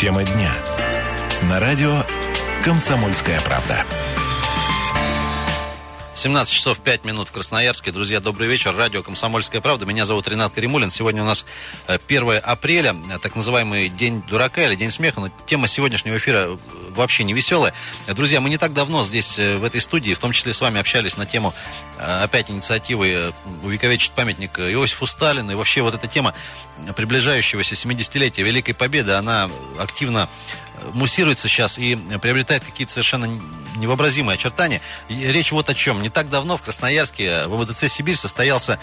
Тема дня. На радио «Комсомольская правда». 17 часов 5 минут в Красноярске. Друзья, добрый вечер. Радио «Комсомольская правда». Меня зовут Ренат Каримулин. Сегодня у нас 1 э, апреля, э, так называемый День дурака или День смеха. Но тема сегодняшнего эфира э, вообще не веселая. Друзья, мы не так давно здесь, в этой студии, в том числе с вами общались на тему опять инициативы увековечить памятник Иосифу Сталину. И вообще вот эта тема приближающегося 70-летия Великой Победы, она активно муссируется сейчас и приобретает какие-то совершенно невообразимые очертания. И речь вот о чем. Не так давно в Красноярске в МВДЦ «Сибирь» состоялся,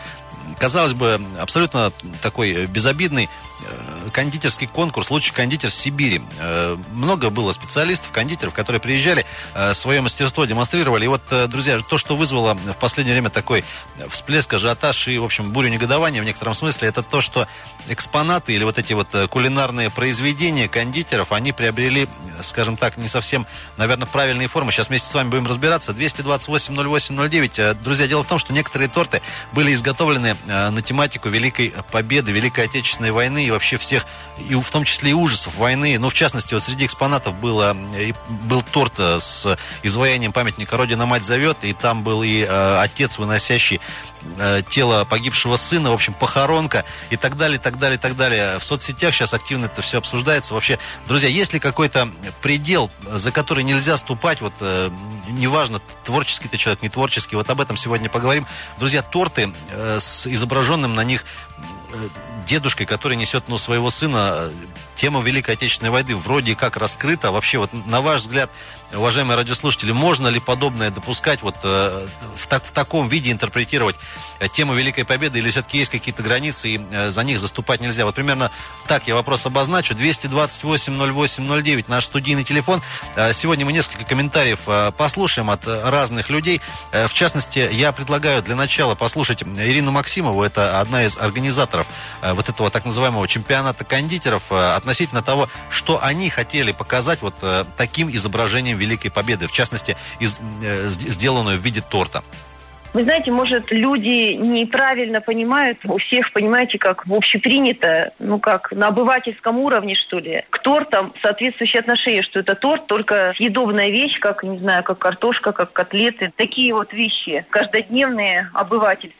казалось бы, абсолютно такой безобидный Э, кондитерский конкурс «Лучший кондитер Сибири». Э, много было специалистов, кондитеров, которые приезжали, э, свое мастерство демонстрировали. И вот, друзья, то, что вызвало в последнее время такой всплеск, ажиотаж и, в общем, бурю негодования в некотором смысле, это то, что экспонаты или вот эти вот кулинарные произведения кондитеров, они приобрели, скажем так, не совсем, наверное, правильные формы. Сейчас вместе с вами будем разбираться. 228-08-09. Друзья, дело в том, что некоторые торты были изготовлены на тематику Великой Победы, Великой Отечественной войны и вообще всех, и в том числе и ужасов войны. Ну, в частности, вот среди экспонатов было, и был торт э, с изваянием памятника «Родина мать зовет», и там был и э, отец, выносящий э, тело погибшего сына, в общем, похоронка и так далее, так далее, так далее. В соцсетях сейчас активно это все обсуждается. Вообще, друзья, есть ли какой-то предел, за который нельзя ступать, вот, э, неважно, творческий ты человек, не творческий, вот об этом сегодня поговорим. Друзья, торты э, с изображенным на них Э, дедушкой, который несет ну, своего сына, тема Великой Отечественной войны вроде как раскрыта. Вообще, вот на ваш взгляд, уважаемые радиослушатели, можно ли подобное допускать, вот э, в, так, в таком виде интерпретировать э, тему Великой Победы, или все-таки есть какие-то границы, и э, за них заступать нельзя? Вот примерно так я вопрос обозначу. 228-08-09, наш студийный телефон. Э, сегодня мы несколько комментариев э, послушаем от э, разных людей. Э, в частности, я предлагаю для начала послушать Ирину Максимову, это одна из организаторов э, вот этого так называемого чемпионата кондитеров, э, относительно того, что они хотели показать вот э, таким изображением Великой Победы, в частности, из, э, сделанную в виде торта. Вы знаете, может, люди неправильно понимают, у всех, понимаете, как общепринято, ну как на обывательском уровне, что ли, к тортам соответствующее отношение, что это торт, только съедобная вещь, как, не знаю, как картошка, как котлеты. Такие вот вещи каждодневные, обывательские,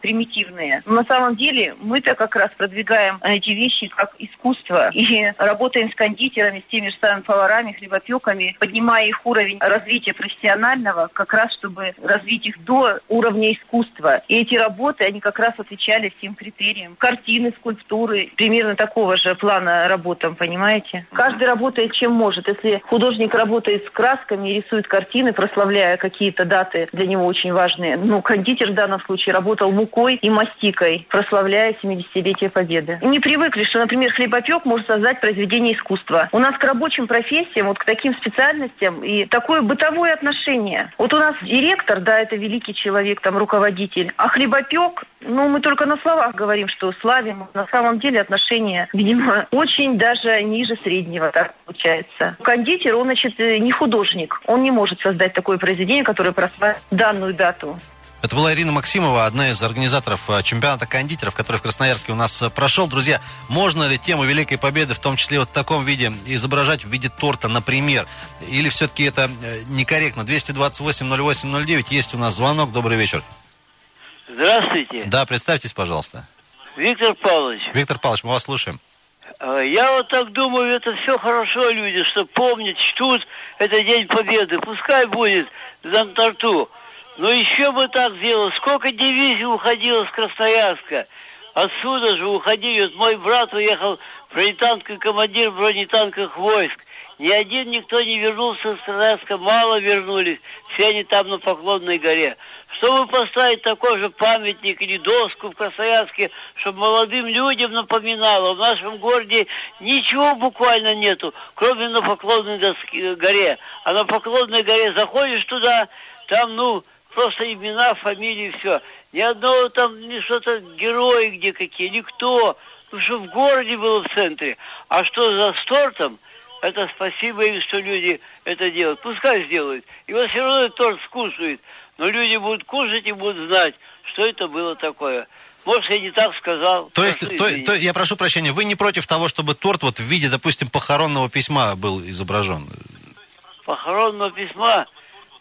примитивные. Но на самом деле мы-то как раз продвигаем эти вещи как искусство и работаем с кондитерами, с теми же самыми поварами, хлебопеками, поднимая их уровень развития профессионального, как раз чтобы развить их до уровня искусства. И эти работы, они как раз отвечали всем критериям. Картины, скульптуры, примерно такого же плана работам, понимаете? Каждый работает чем может. Если художник работает с красками и рисует картины, прославляя какие-то даты для него очень важные, ну, кондитер в данном случае работал мукой и мастикой, прославляя 70-летие Победы. Не привыкли, что, например, хлебопек может создать произведение искусства. У нас к рабочим профессиям, вот к таким специальностям и такое бытовое отношение. Вот у нас директор, да, это великий человек, там, руководитель. А хлебопек, ну, мы только на словах говорим, что славим. На самом деле отношения, видимо, очень даже ниже среднего, так получается. Кондитер, он, значит, не художник. Он не может создать такое произведение, которое прославит данную дату. Это была Ирина Максимова, одна из организаторов э, чемпионата кондитеров, который в Красноярске у нас э, прошел. Друзья, можно ли тему Великой Победы, в том числе вот в таком виде, изображать в виде торта, например? Или все-таки это э, некорректно? 228-08-09, есть у нас звонок. Добрый вечер. Здравствуйте. Да, представьтесь, пожалуйста. Виктор Павлович. Виктор Павлович, мы вас слушаем. Я вот так думаю, это все хорошо, люди, что помнят, чтут, это День Победы. Пускай будет за торту. Но еще бы так сделал. Сколько дивизий уходило с Красноярска. Отсюда же уходили. Вот мой брат уехал бронетанковый командир бронетанковых войск. Ни один никто не вернулся с Красноярска. Мало вернулись. Все они там на Поклонной горе. Чтобы поставить такой же памятник или доску в Красноярске, чтобы молодым людям напоминало, в нашем городе ничего буквально нету, кроме на Поклонной доске, горе. А на Поклонной горе заходишь туда, там, ну, просто имена, фамилии, все. Ни одного там, ни что-то, герои где какие, никто. Потому что в городе было в центре. А что за тортом, это спасибо им, что люди это делают. Пускай сделают. И вот все равно торт скушают. Но люди будут кушать и будут знать, что это было такое. Может, я не так сказал. То есть, то, то, я прошу прощения, вы не против того, чтобы торт вот в виде, допустим, похоронного письма был изображен? Похоронного письма?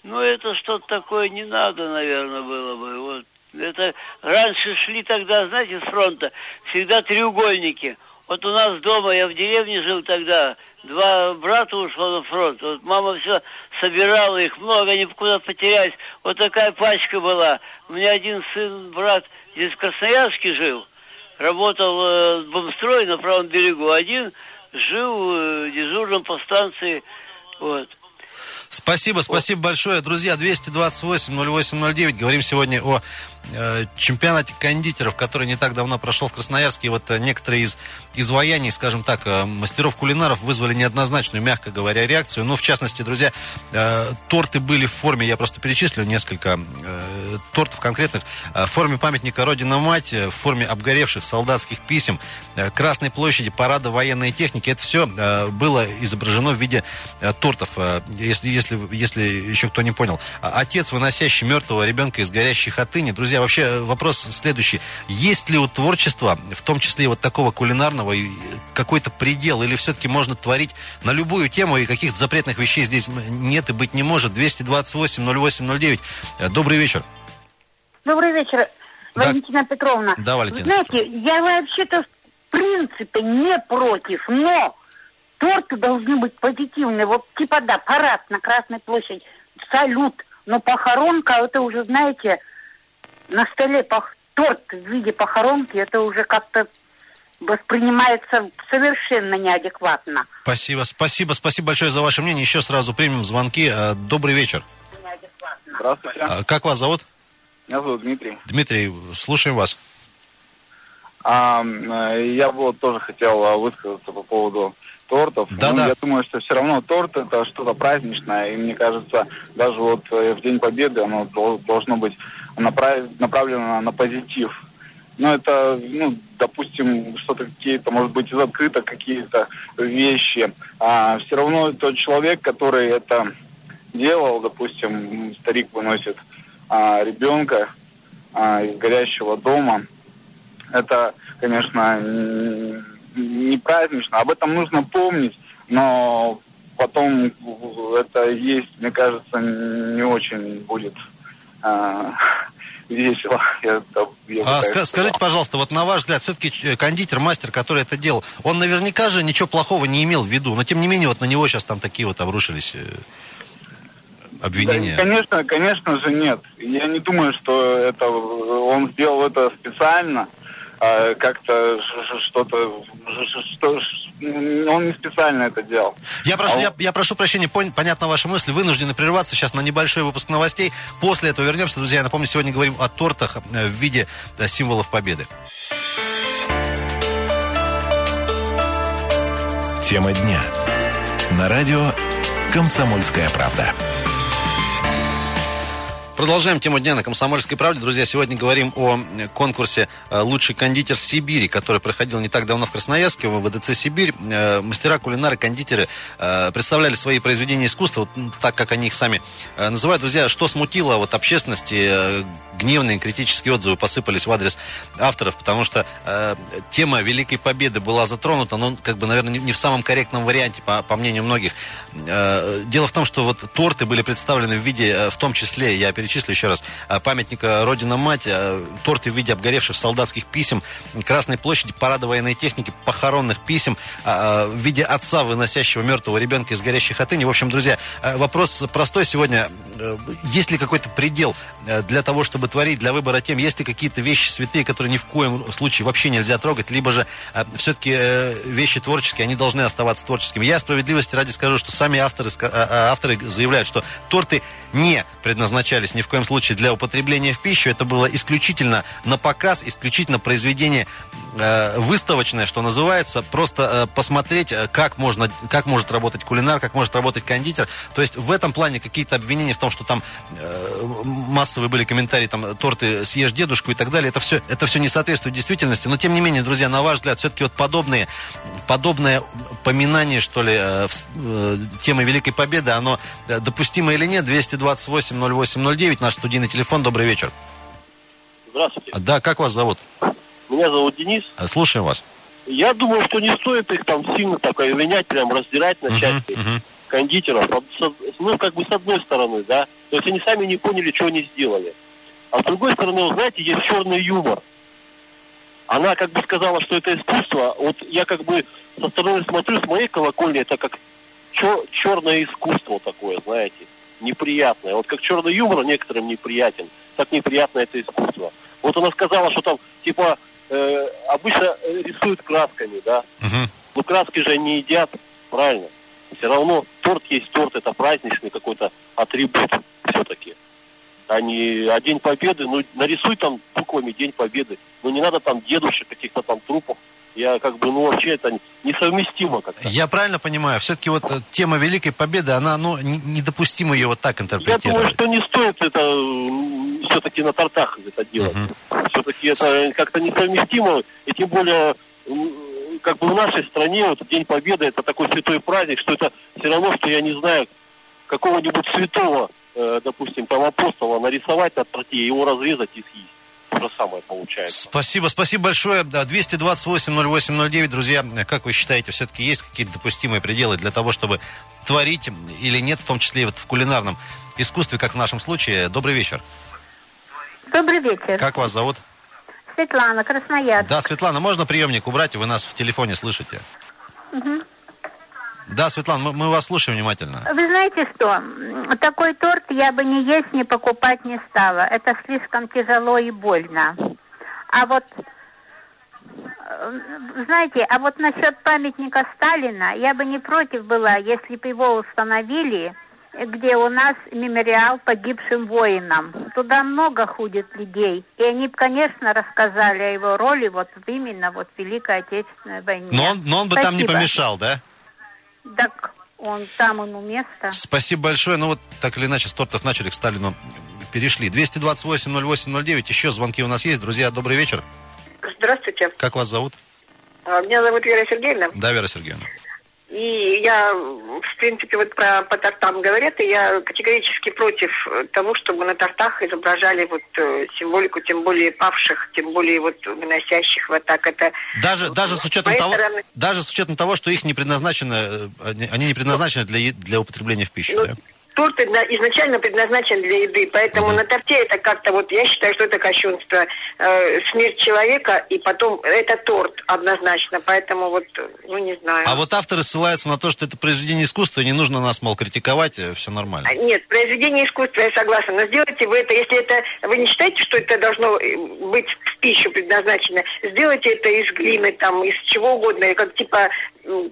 Ну, это что-то такое не надо, наверное, было бы. Вот. Это раньше шли тогда, знаете, с фронта, всегда треугольники. Вот у нас дома, я в деревне жил тогда, два брата ушло на фронт. Вот мама все собирала их, много, они куда потерялись. Вот такая пачка была. У меня один сын, брат, здесь в Красноярске жил. Работал э, в Бомстрой на правом берегу. Один жил э, дежурным по станции. Вот. Спасибо, спасибо большое. Друзья, 228-08-09. Говорим сегодня о чемпионате кондитеров, который не так давно прошел в Красноярске. Вот э, некоторые из изваяний, скажем так, э, мастеров-кулинаров вызвали неоднозначную, мягко говоря, реакцию. Ну, в частности, друзья, торты были в форме, я просто перечислю несколько тортов конкретных, в форме памятника Родина-Мать, в форме обгоревших солдатских писем, Красной площади, парада военной техники. Это все было изображено в виде тортов, если, если, если еще кто не понял. Отец, выносящий мертвого ребенка из горящей хатыни. Друзья, вообще вопрос следующий. Есть ли у творчества, в том числе вот такого кулинарного, какой-то предел? Или все-таки можно творить на любую тему, и каких-то запретных вещей здесь нет и быть не может? 228-08-09. Добрый вечер. Добрый вечер, да. Валентина Петровна. Да, Валентина. Знаете, я вообще-то в принципе не против, но торты должны быть позитивные. Вот типа, да, парад на Красной площади, салют, но похоронка, это уже, знаете, на столе пох... торт в виде похоронки, это уже как-то воспринимается совершенно неадекватно. Спасибо, спасибо, спасибо большое за ваше мнение. Еще сразу примем звонки. Э, добрый вечер. Здравствуйте. А, как вас зовут? Меня зовут Дмитрий. Дмитрий, слушаем вас. А, э, я вот тоже хотел э, высказаться по поводу тортов. Да, ну, да. Я думаю, что все равно торт это что-то праздничное. И мне кажется, даже вот в День Победы оно должно быть направ... направлено на позитив. Но это, ну, допустим, что-то какие-то, может быть, из открыто какие-то вещи. А все равно тот человек, который это делал, допустим, старик выносит а, ребенка а, из горящего дома, это, конечно, не празднично. Об этом нужно помнить, но потом это есть, мне кажется, не очень будет а, весело. Я, я а, ска- скажите, пожалуйста, вот на ваш взгляд, все-таки э, кондитер, мастер, который это делал, он наверняка же ничего плохого не имел в виду, но тем не менее вот на него сейчас там такие вот обрушились э, обвинения. Да, конечно, конечно же нет. Я не думаю, что это он сделал это специально. А, как-то что-то, что, он не специально это делал. Я прошу, а я, я прошу прощения, пон, понятно ваши мысли, вынуждены прерваться сейчас на небольшой выпуск новостей. После этого вернемся. Друзья, я напомню, сегодня говорим о тортах э, в виде э, символов победы. Тема дня. На радио «Комсомольская правда». Продолжаем тему дня на «Комсомольской правде». Друзья, сегодня говорим о конкурсе э, «Лучший кондитер Сибири», который проходил не так давно в Красноярске, в ВДЦ «Сибирь». Э, мастера, кулинары, кондитеры э, представляли свои произведения искусства, вот так, как они их сами называют. Друзья, что смутило вот общественности, гневные критические отзывы посыпались в адрес авторов, потому что э, тема Великой Победы была затронута, но, как бы, наверное, не, в самом корректном варианте, по, по мнению многих. Э, дело в том, что вот торты были представлены в виде, в том числе, я перечислил, перечислю еще раз. А, памятника Родина-Мать, а, торты в виде обгоревших солдатских писем, Красной площади, парада военной техники, похоронных писем, а, в виде отца, выносящего мертвого ребенка из горящей хатыни. В общем, друзья, вопрос простой сегодня. Э, есть ли какой-то предел э, для того, чтобы творить, для выбора тем? Есть ли какие-то вещи святые, которые ни в коем случае вообще нельзя трогать? Либо же все-таки э, вещи творческие, они должны оставаться творческими? Я справедливости ради скажу, что сами авторы, авторы заявляют, что торты не предназначались ни в коем случае для употребления в пищу. Это было исключительно на показ, исключительно произведение э, выставочное, что называется. Просто э, посмотреть, э, как, можно, как может работать кулинар, как может работать кондитер. То есть в этом плане какие-то обвинения в том, что там э, массовые были комментарии, там, торты съешь дедушку и так далее. Это все, это все не соответствует действительности. Но тем не менее, друзья, на ваш взгляд, все-таки вот подобные, подобное поминание, что ли, темы Великой Победы, оно допустимо или нет? 228 08 09, наш студийный телефон. Добрый вечер. Здравствуйте. Да, как вас зовут? Меня зовут Денис. Э, Слушаем вас. Я думаю, что не стоит их там сильно так менять, прям раздирать на части мгм. кондитеров. А с- Ну, как бы с одной стороны, да. То есть они сами не поняли, что они сделали. А с другой стороны, вы знаете, есть черный юмор. Она как бы сказала, что это искусство. Вот я как бы со стороны смотрю, с моей колокольни, это как черное искусство такое, знаете, неприятное. Вот как черный юмор некоторым неприятен, так неприятно это искусство. Вот она сказала, что там, типа, э, обычно э, рисуют красками, да, Мгм. но краски же не едят, правильно? Все равно торт есть торт, это праздничный какой-то атрибут все-таки. А не а День Победы, ну нарисуй там буквами День Победы. Ну не надо там дедушек, каких-то там трупов. Я как бы, ну вообще это несовместимо как-то. Я правильно понимаю, все-таки вот э, тема Великой Победы, она, ну, не- недопустимо ее вот так Я думаю, интерпретировать. что не стоит это все-таки на тортах это делать. Мгм. Все-таки это как-то несовместимо, и тем более как бы в нашей стране вот День Победы это такой святой праздник, что это все равно, что я не знаю, какого-нибудь святого, э, допустим, там апостола нарисовать на торте, его разрезать и съесть. То же самое получается. Спасибо, спасибо большое. Да, 228-08-09, друзья, как вы считаете, все-таки есть какие-то допустимые пределы для того, чтобы творить или нет, в том числе и вот в кулинарном искусстве, как в нашем случае? Добрый вечер. Добрый вечер. Как вас зовут? Светлана, Красноярск. Да, Светлана, можно приемник убрать? Вы нас в телефоне слышите. Мгм. Да, Светлана, мы, мы вас слушаем внимательно. Вы знаете что? Такой торт я бы ни есть, ни покупать не стала. Это слишком тяжело и больно. А вот, э, знаете, а вот насчет памятника Сталина я бы не против была, если бы его установили, где у нас мемориал погибшим воинам. Туда много ходит людей. И они бы, конечно, рассказали о его роли вот именно вот в Великой Отечественной войне. Но он, но он бы там не Спасибо. помешал, да? Так он там ему место. Спасибо большое. Ну вот так или иначе с тортов начали к Сталину перешли. 228-08-09. Еще звонки у нас есть. Друзья, добрый вечер. Здравствуйте. Как вас зовут? А, Меня зовут Вера Сергеевна. Да, Вера Сергеевна. И я, в принципе, вот про по тортам говорят, и я категорически против э, того, чтобы на тортах изображали вот э, символику, тем более павших, тем более вот выносящих вот так это. Даже, даже с учетом того, стороны- даже с учетом того, что их не предназначено, э, они не предназначены для, для употребления в пищу, Ну, да? Торт изначально предназначен для еды, поэтому на торте это как-то вот, я считаю, что это кощунство. Э, смерть человека, и потом это торт однозначно, поэтому вот, э, ну не знаю. А вот авторы ссылаются на то, что это произведение искусства, не нужно нас, мол, критиковать, все нормально. А, Нет, произведение искусства, я согласна. Но сделайте вы это, если это вы не считаете, что это должно э, быть в пищу предназначено, сделайте это из глины, там, из чего угодно, как типа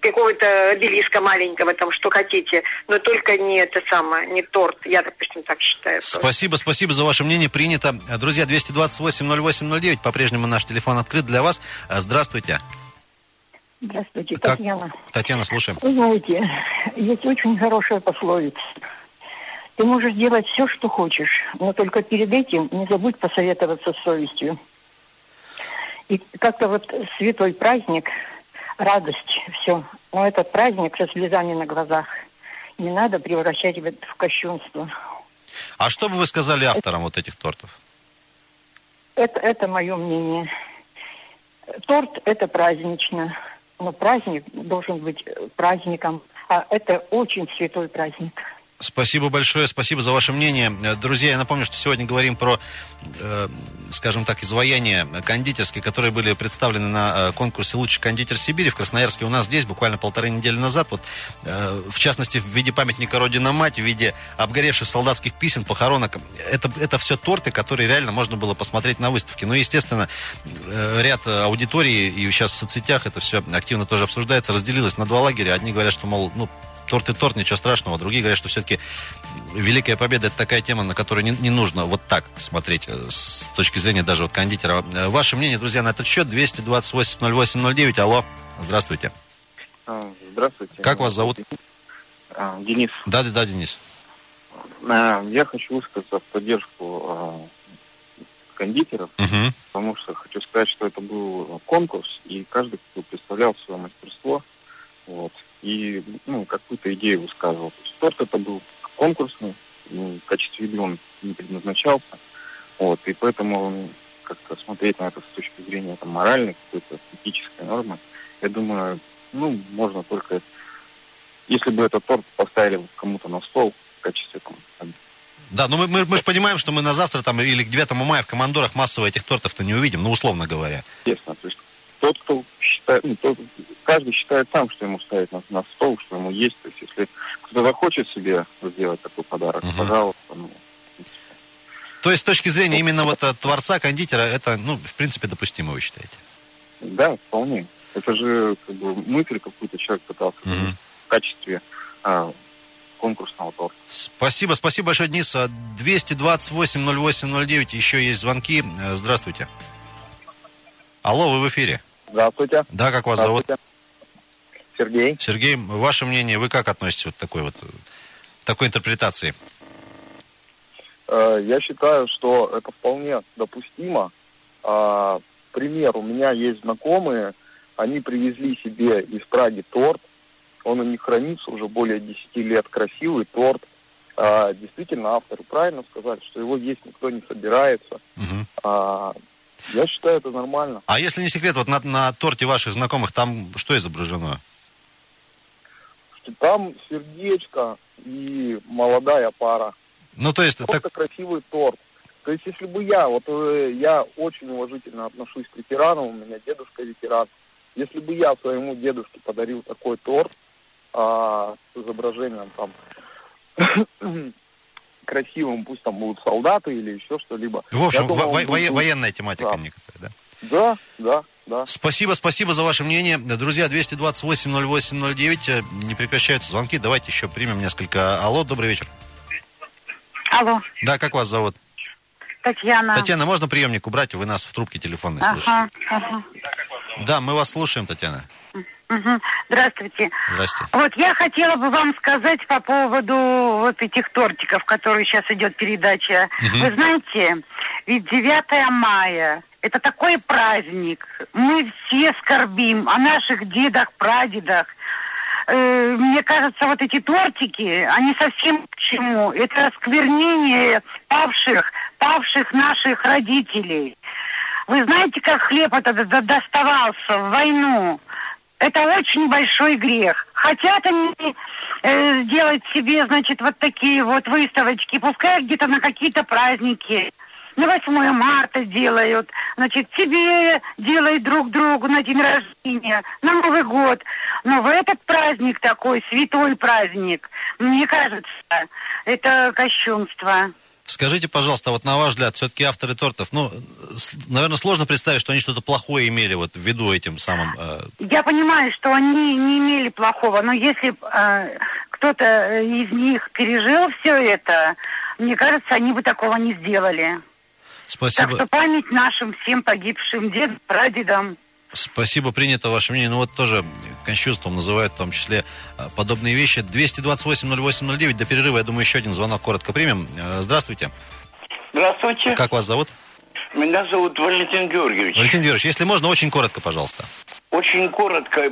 какого-то обелиска маленького, там, что хотите, но только не это самое, не торт. Я, допустим, так считаю. Спасибо, спасибо за ваше мнение, принято. Друзья, 228-08-09, по-прежнему наш телефон открыт для вас. Э, Здравствуйте. Здравствуйте, Как- Татьяна. Татьяна, слушаем. Вы знаете, есть очень хорошая пословица. Ты можешь делать все, что хочешь, но только перед этим не забудь посоветоваться с совестью. И как-то вот святой праздник, радость, все. Но этот праздник со слезами на глазах не надо превращать в, это- в кощунство. А что бы вы сказали авторам вот этих тортов? Это, это мое мнение. Торт – это празднично, но праздник должен быть праздником, а это очень святой праздник. Спасибо большое, спасибо за ваше мнение. Э, Друзья, я напомню, что сегодня говорим про, э, скажем так, изваяния кондитерские, которые были представлены на э, конкурсе «Лучший кондитер Сибири» в Красноярске у нас здесь буквально полторы недели назад. Вот, в частности, в виде памятника Родина-Мать, в виде обгоревших солдатских писем, похоронок. Это, это все торты, которые реально можно было посмотреть на выставке. Ну, естественно, ряд аудитории, и сейчас в соцсетях это все активно тоже обсуждается, разделилось на два лагеря. Одни говорят, что, мол, ну, торт и торт, ничего страшного. Другие говорят, что все-таки Великая Победа это такая тема, на которую не, не нужно вот так смотреть э, с точки зрения даже вот кондитера. Э, Ваше мнение, друзья, на этот счет 228-08-09. Алло, здравствуйте. А, Здравствуйте. Как вас зовут? А, Денис. Да, да, да, Денис. А, Я хочу высказаться в поддержку кондитеров, Мгм. потому что хочу сказать, что это был конкурс, и каждый представлял свое мастерство, вот, и ну, какую-то идею высказывал. Торт это был конкурсный, ну, в качестве еды он не предназначался, вот, и поэтому как-то смотреть на это с точки зрения там, моральной какой-то этической нормы, я думаю, ну, можно только, если бы этот торт поставили кому-то на стол в качестве там, Да, но мы, мы, мы же понимаем, что мы на завтра там или к 9 мая в командорах массово этих тортов-то не увидим, ну, условно говоря. Естественно, то есть тот, кто считает, ну, тот, каждый считает сам, что ему ставить на, на стол, что ему есть. То есть если кто-то захочет себе сделать такой подарок, Мгм. пожалуйста, ну, То есть с точки зрения именно вот э, творца, кондитера, это, ну, в принципе, допустимо, вы считаете? да, вполне. Это же как бы мысль какую-то человек пытался Мгм. в качестве а, конкурсного торта. Спасибо, спасибо большое, Денис. А, 228-08-09, еще есть звонки. Э, Здравствуйте. Алло, вы в эфире. Здравствуйте. Да, как вас зовут? Сергей. Сергей, ваше мнение, вы как относитесь вот такой вот, такой интерпретации? Э, Я считаю, что это вполне допустимо. А, Пример, у меня есть знакомые, они привезли себе из Праги торт, он у них хранится уже более 10 лет, красивый торт. А, Действительно, авторы правильно сказали, что его есть никто не собирается. А, Я считаю, это нормально. А если не секрет, вот на, на торте ваших знакомых там что изображено? Там сердечко и молодая пара. Ну, то есть, Просто красивый торт. То есть, если бы я, вот э, я очень уважительно отношусь к ветеранам, у меня дедушка ветеран. Если бы я своему дедушке подарил такой торт а, с изображением там красивым, пусть там будут солдаты или еще что-либо. в общем, я думаю, во- во- военная тематика Да. некоторая, да? Да, да, да. Спасибо, спасибо за ваше мнение. Друзья, 228-08-09, э, не прекращаются звонки. Давайте еще примем несколько. Алло, добрый вечер. Алло, Да, как вас зовут? Татьяна. Татьяна, можно приемник убрать? Вы нас в трубке телефонной слышите. Ага, ага. Да, мы вас слушаем, Татьяна. Здравствуйте. Здрасте. Вот я хотела бы вам сказать по поводу вот этих тортиков, которые сейчас идет передача. Мгм. Вы знаете, ведь 9 мая это такой праздник. Мы все скорбим о наших дедах, прадедах. Э, Мне кажется, вот эти тортики, они совсем к чему. Это осквернение павших, павших наших родителей. Вы знаете, как хлеб этот до- доставался в войну? Это очень большой грех. Хотят они э, сделать себе, значит, вот такие вот выставочки, пускай где-то на какие-то праздники. На 8 марта делают, значит, себе делают друг другу на день рождения, на Новый год. Но в этот праздник такой, святой праздник, мне кажется, это кощунство. Скажите, пожалуйста, вот на ваш взгляд, все-таки авторы тортов, ну, наверное, сложно представить, что они что-то плохое имели вот в виду этим самым... э, Я понимаю, что они не имели плохого, но если э, кто-то из них пережил все это, мне кажется, они бы такого не сделали. Спасибо. Так что память нашим всем погибшим дедам, прадедам. Спасибо, принято ваше мнение. Ну вот тоже кончувством называют в том числе э, подобные вещи. 228-08-09. До перерыва, я думаю, еще один звонок коротко примем. Э, Здравствуйте. Здравствуйте. Как вас зовут? Меня зовут Валентин Георгиевич. Валентин Георгиевич, если можно, очень коротко, пожалуйста. Очень коротко,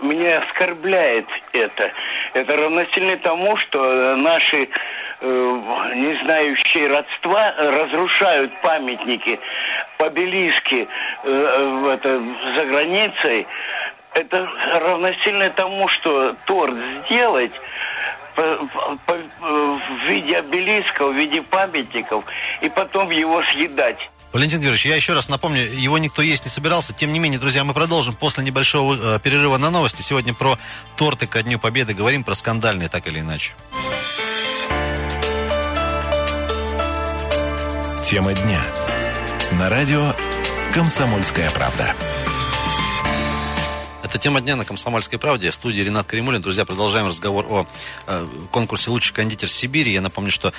меня оскорбляет это. Это равносильно тому, что э, наши э, не знающие родства разрушают памятники, обелиски э, это, за границей. Это равносильно тому, что торт сделать по- по- в виде обелиска, в виде памятников, и потом его съедать. Валентин Георгиевич, я еще раз напомню, его никто есть не собирался. Тем не менее, друзья, мы продолжим после небольшого э, перерыва на новости. Сегодня про торты ко Дню Победы. Говорим про скандальные, так или иначе. Тема дня. На радио «Комсомольская правда». Это тема дня на «Комсомольской правде». В студии Ренат Каримулин. Друзья, продолжаем разговор о э, конкурсе «Лучший кондитер Сибири». Я напомню, что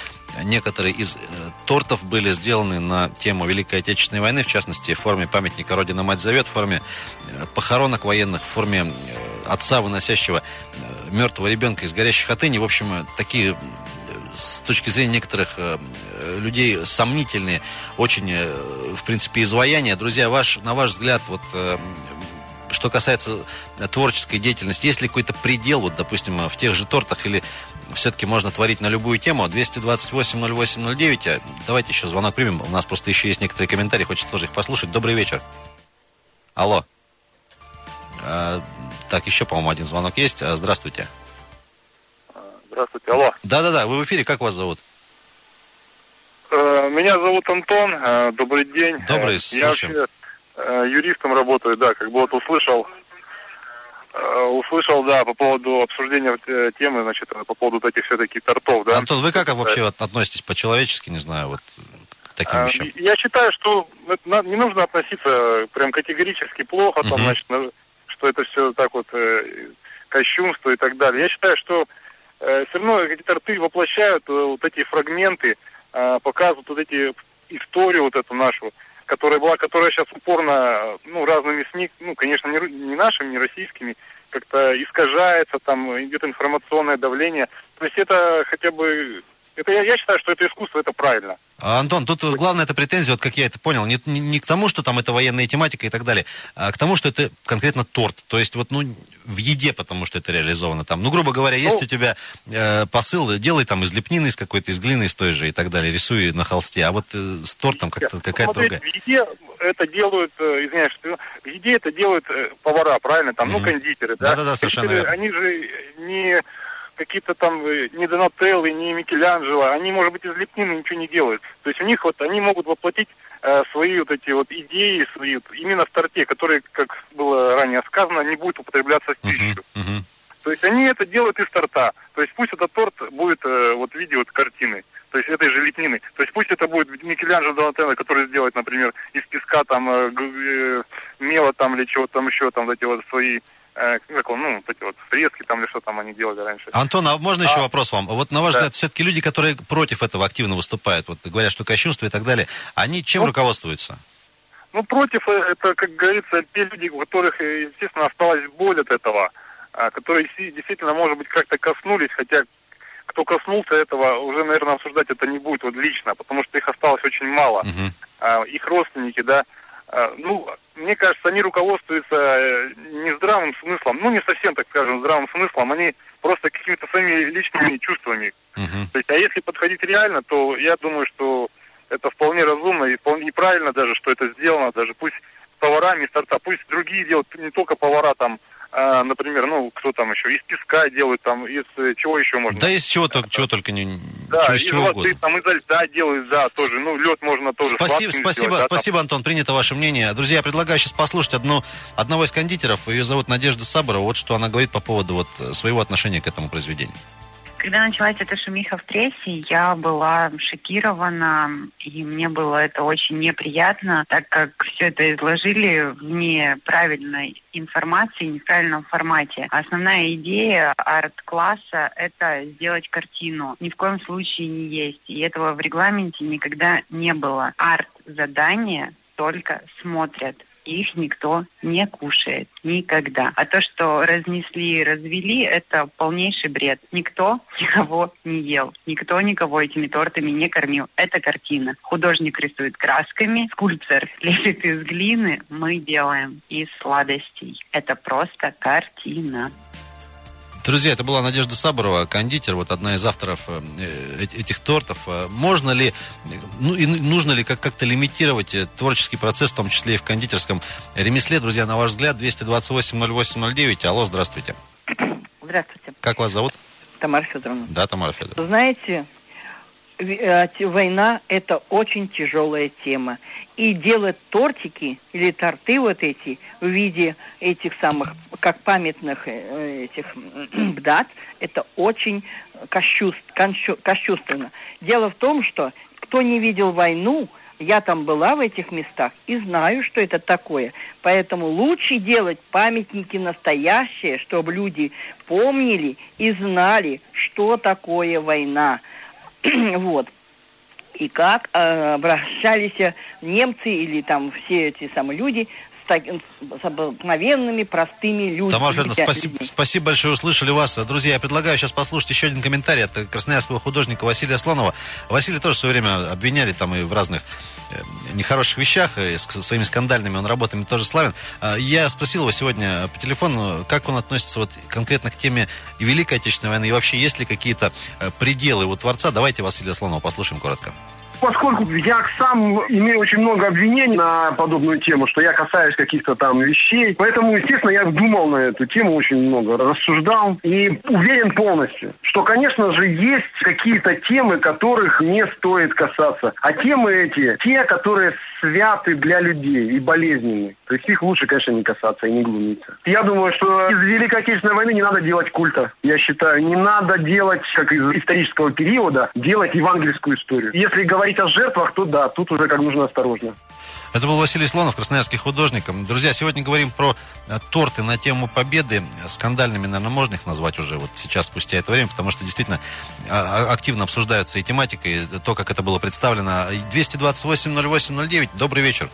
некоторые из э, тортов были сделаны на тему Великой Отечественной войны, в частности, в форме памятника «Родина Мать зовет», в форме э, похоронок военных, в форме э, отца, выносящего э, мертвого ребенка из горящих хатыней. В общем, э, такие с точки зрения некоторых людей сомнительные, очень, в принципе, изваяния. Друзья, ваш, на ваш взгляд, вот что касается э, творческой деятельности, есть ли какой-то предел, вот, допустим, э, в тех же тортах, или все-таки можно творить на любую тему? 228-08-09. А Давайте еще звонок примем. У нас просто еще есть некоторые комментарии, хочется тоже их послушать. Добрый вечер. Алло. А, так, еще, по-моему, один звонок есть. Здравствуйте. Здравствуйте, алло. Да-да-да, вы в эфире, как вас зовут? Э, Меня зовут Антон, э, добрый день. Добрый, Э, слушаем. Я вообще э, юристом работаю, да, как бы вот услышал, э, услышал, да, по поводу обсуждения э, темы, значит, э, по поводу этих все-таки тортов, да. Антон, вы как вообще относитесь по-человечески, не знаю, вот к таким А, вещам? Я считаю, что не нужно относиться прям категорически плохо, там, Мгм. значит, на- что это все так вот э, кощунство и так далее. Я считаю, что все равно эти торты воплощают э, вот эти фрагменты, э, показывают вот эти историю вот эту нашу, которая была, которая сейчас упорно, ну, разными СМИ, ну, конечно, не, не нашими, не российскими, как-то искажается, там идет информационное давление. То есть это хотя бы, это я, я считаю, что это искусство, это правильно. А, Антон, тут главная эта претензия, вот как я это понял, не, не, не к тому, что там это военная тематика и так далее, а к тому, что это конкретно торт. То есть вот, ну, в еде, потому что это реализовано там. Ну, грубо говоря, есть у тебя э, посыл, делай там из лепнины, из какой-то, из глины, из той же и так далее, рисуй на холсте. А вот э, с тортом как-то какая-то другая. в еде это делают, э, извиняюсь, в еде это делают э, повара, правильно? Там, ну, Мгм. кондитеры, да? Да-да-да, совершенно верно. Они же не какие-то там, э, не Донателлы, не Микеланджело, они, может быть, из лепнины ничего не делают. То есть у них вот, они могут воплотить э, свои вот эти вот идеи, свои вот именно в торте, которые, как было ранее сказано, не будут употребляться в пищу. Мгм. То есть они это делают из торта. То есть пусть этот торт будет э, вот в виде вот картины. То есть этой же лепнины. То есть пусть это будет Микеланджело Донателло, который сделает, например, из песка там э, э, мела там или чего там еще, там вот эти вот свои, э, ну, вот эти вот фрески там или что там они делали раньше. Антон, а можно еще вопрос вам? Вот на ваш Да. взгляд, все-таки люди, которые против этого активно выступают, вот говорят, что кощунство и так далее, они чем Ну, руководствуются? Ну, против, э, это, как говорится, те люди, у которых, э, естественно, осталась боль от этого, а, которые действительно, может быть, как-то коснулись, хотя кто коснулся этого, уже, наверное, обсуждать это не будет вот лично, потому что их осталось очень мало. А, их родственники, да, а, ну, мне кажется, они руководствуются э, не здравым смыслом, ну, не совсем, так скажем, здравым смыслом, они просто какими-то своими личными чувствами. То есть, а если подходить реально, то я думаю, что это вполне разумно и вполне правильно даже, что это сделано, даже пусть поварами из торта, пусть другие делают, не только повара там, а, например, ну, кто там еще, из песка делают, там, из э, чего еще можно? Да из чего, только, чего только не... Да, чего, из из чего воды, угодно. там, изо льда делают, да, тоже, ну, лед можно тоже Спасибо, спасибо, сделать, да, там. спасибо, Антон, принято ваше мнение. Друзья, я предлагаю сейчас послушать одну, одного из кондитеров, ее зовут Надежда Саборова, вот что она говорит по поводу вот э, своего отношения к этому произведению. Когда началась эта шумиха в прессе, я была шокирована, и мне было это очень неприятно, так как все это изложили в неправильной информации, неправильном формате. Основная идея арт-класса – это сделать картину. Ни в коем случае не есть. И этого в регламенте никогда не было. Арт-задания только смотрят. Их никто не кушает. Никогда. А то, что разнесли и развели, это полнейший бред. Никто никого не ел. Никто никого этими тортами не кормил. Это картина. Художник рисует красками, скульптор лепит из глины, мы делаем из сладостей. Это просто картина. Друзья, это была Надежда Саборова, кондитер, вот одна из авторов э, э, этих тортов. Э, Можно ли, ну и нужно ли как- как-то лимитировать творческий процесс, в том числе и в кондитерском ремесле? Друзья, на ваш взгляд, 228-08-09. Алло, здравствуйте. Здравствуйте, Как вас зовут? Тамара Федоровна. Да, Тамара Федоровна. Знаете, война – это очень тяжелая тема. И делать тортики или торты вот эти в виде этих самых, как памятных э, этих дат, это очень кощуст- кощунственно. Дело в том, что кто не видел войну, я там была в этих местах и знаю, что это такое. Поэтому лучше делать памятники настоящие, чтобы люди помнили и знали, что такое война. вот. И как э, обращались немцы или там все эти самые люди с, обыкновенными, простыми людьми. Тамара Федоровна, спасибо, спасибо большое, услышали вас. Друзья, я предлагаю сейчас послушать еще один комментарий от красноярского художника Василия Слонова. Василий тоже в свое время обвиняли там и в разных э, нехороших вещах, и с своими скандальными он работами тоже славен. А, Я спросил его сегодня по телефону, как он относится вот конкретно к теме Великой Отечественной войны, и вообще есть ли какие-то э, пределы у Творца. Давайте Василия Слонова послушаем коротко. Поскольку я сам имею очень много обвинений на подобную тему, что я касаюсь каких-то там вещей, поэтому, естественно, я думал на эту тему очень много, рассуждал и уверен полностью, что, конечно же, есть какие-то темы, которых не стоит касаться. А темы эти, те, которые святы для людей и болезненны. То есть их лучше, конечно, не касаться и не глумиться. Я думаю, что из Великой Отечественной войны не надо делать культа. Я считаю, не надо делать, как из исторического периода, делать евангельскую историю. Если говорить о жертвах, то да, тут уже как нужно осторожно. Это был Василий Слонов, красноярский художник. Друзья, сегодня говорим про э, торты на тему победы. Скандальными, наверное, можно их назвать уже вот сейчас, спустя это время, потому что действительно а, а, активно обсуждается и тематика, и то, как это было представлено. 228-08-09, добрый вечер.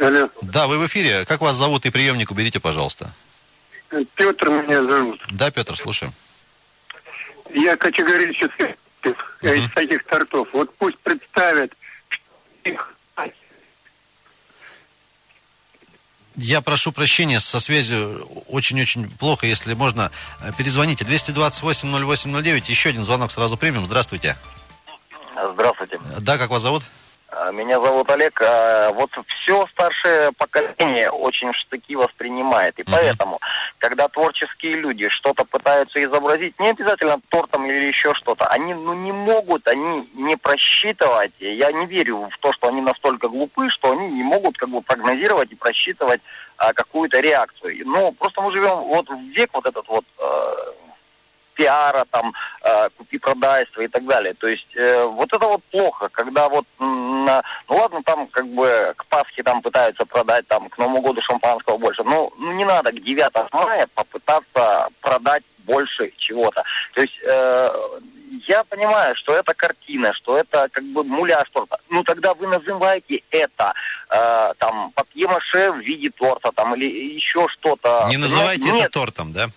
Алло. Да, вы в эфире. Как вас зовут и приемник уберите, пожалуйста. Петр меня зовут. Да, Петр, слушаем. Я категорически против uh-huh. из таких тортов. Вот пусть представят их Я прошу прощения, со связью очень-очень плохо, если можно, э, перезвоните. 228-08-09, еще один звонок сразу примем. Здравствуйте. Здравствуйте. Да, как вас зовут? А, меня зовут Олег. А, вот все старшее поколение очень штыки воспринимает. И поэтому, когда творческие люди что-то пытаются изобразить, не обязательно тортом или еще что-то, они ну, не могут, они не просчитывать. Я не верю в то, что они настолько глупы, что они не могут как бы прогнозировать и просчитывать а, какую-то реакцию. Ну, просто мы живем вот в век вот этот вот э, пиара, там, э, купи-продайства и так далее. То есть э, вот это вот плохо, когда вот, на, ну ладно, там как бы к Пасхе там пытаются продать, там, к Новому году шампанского больше, но ну, не надо к 9 мая попытаться продать больше чего-то. То есть э, я понимаю, что это картина, что это как бы муляж торта. Ну тогда вы называете это э, там папье-маше в виде торта там или еще что-то. Не называйте Нет. это тортом, да?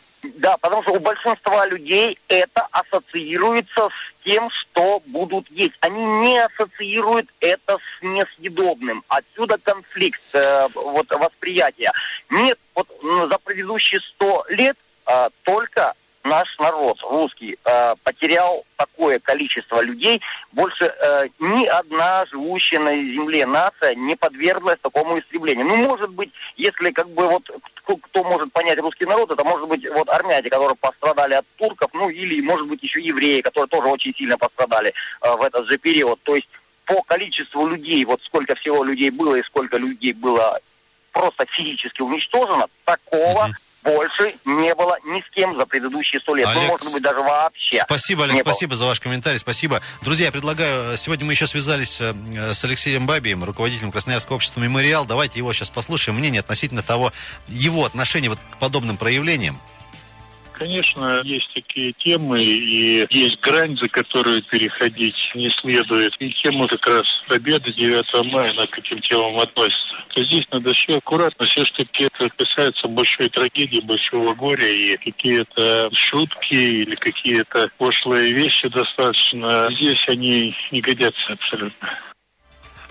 Да, потому что у большинства людей это ассоциируется с тем, что будут есть. Они не ассоциируют это с несъедобным. Отсюда конфликт э, вот, восприятия. Нет, вот за предыдущие сто лет э, только наш народ русский э, потерял такое количество людей, больше э, ни одна живущая на земле нация не подверглась такому истреблению. Ну, может быть, если как бы вот кто, кто может понять русский народ, это может быть вот армяне, которые пострадали от турков, ну или может быть еще евреи, которые тоже очень сильно пострадали э, в этот же период. То есть по количеству людей, вот сколько всего людей было и сколько людей было просто физически уничтожено, такого больше не было ни с кем за предыдущие сто лет. Ну, Олег, ну, может быть, даже вообще. Спасибо, Олег, спасибо было. за ваш комментарий, спасибо. Друзья, я предлагаю, сегодня мы еще связались э, с Алексеем Бабием, руководителем Красноярского общества «Мемориал». Давайте его сейчас послушаем, мнение относительно того, его отношения вот к подобным проявлениям. Конечно, есть такие темы, и есть грань, за которую переходить не следует. И тема как раз победы 9 мая, она к этим темам относится. То здесь надо все аккуратно, все-таки это касается большой трагедии, большого горя, и какие-то шутки или какие-то пошлые вещи достаточно, здесь они не годятся абсолютно.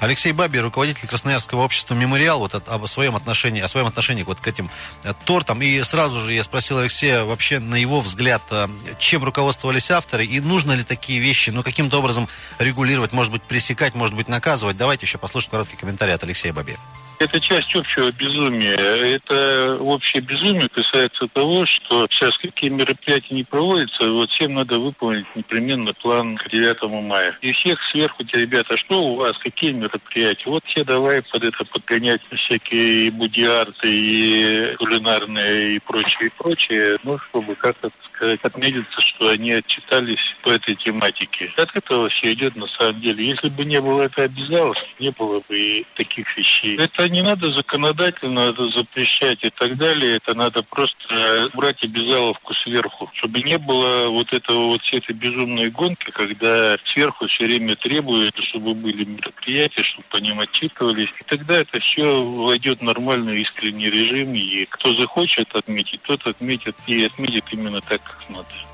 Алексей Баби, руководитель Красноярского общества «Мемориал», вот о, о своем отношении, о своем отношении вот к этим э, тортам. И сразу же я спросил Алексея вообще, на его взгляд, э, чем руководствовались авторы, и нужно ли такие вещи, ну, каким-то образом регулировать, может быть, пресекать, может быть, наказывать. Давайте еще послушаем короткий комментарий от Алексея Баби. Это часть общего безумия. Это общее безумие касается того, что сейчас какие мероприятия не проводятся, вот всем надо выполнить непременно план к 9 мая. И всех сверху те ребята, что у вас, какие мероприятия? Вот все давай под это подгонять всякие будиарты и кулинарные и прочее, и прочее, ну, чтобы как-то сказать, отметиться, что они отчитались по этой тематике. От этого все идет на самом деле. Если бы не было этой обязаловки, не было бы и таких вещей. Это не надо законодательно это запрещать и так далее. Это надо просто брать обязаловку сверху, чтобы не было вот этого вот всей этой безумной гонки, когда сверху все время требуют, чтобы были мероприятия, чтобы по ним отчитывались. И тогда это все войдет в нормальный искренний режим, и кто захочет отметить, тот отметит и отметит именно так, как надо. Э,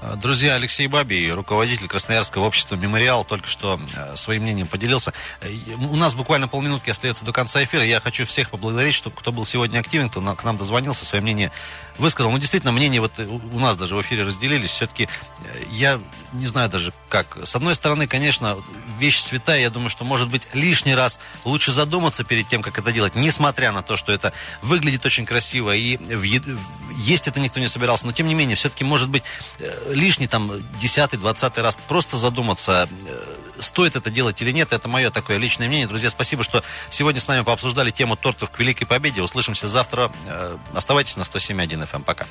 Друзья, Алексей Бабий, руководитель Красноярского общества «Мемориал», только что э, своим мнением поделился. Э, У нас буквально полминутки остается до конца эфира. Я хочу всех поблагодарить, что, кто был сегодня активен, кто к нам дозвонился, свое мнение высказал. Ну, действительно, мнения вот у нас даже в эфире разделились. Все-таки я не знаю даже как. С одной стороны, конечно, вещь святая. Я думаю, что, может быть, лишний раз лучше задуматься перед тем, как это делать, несмотря на то, что это выглядит очень красиво и есть это никто не собирался. Но, тем не менее, все-таки, может быть, э, лишний там десятый, двадцатый раз просто задуматься, э, стоит это делать или нет. Это мое такое личное мнение. Друзья, спасибо, что сегодня с нами пообсуждали тему тортов к Великой Победе. Услышимся завтра. Э, Оставайтесь на 107.1 FM. Пока.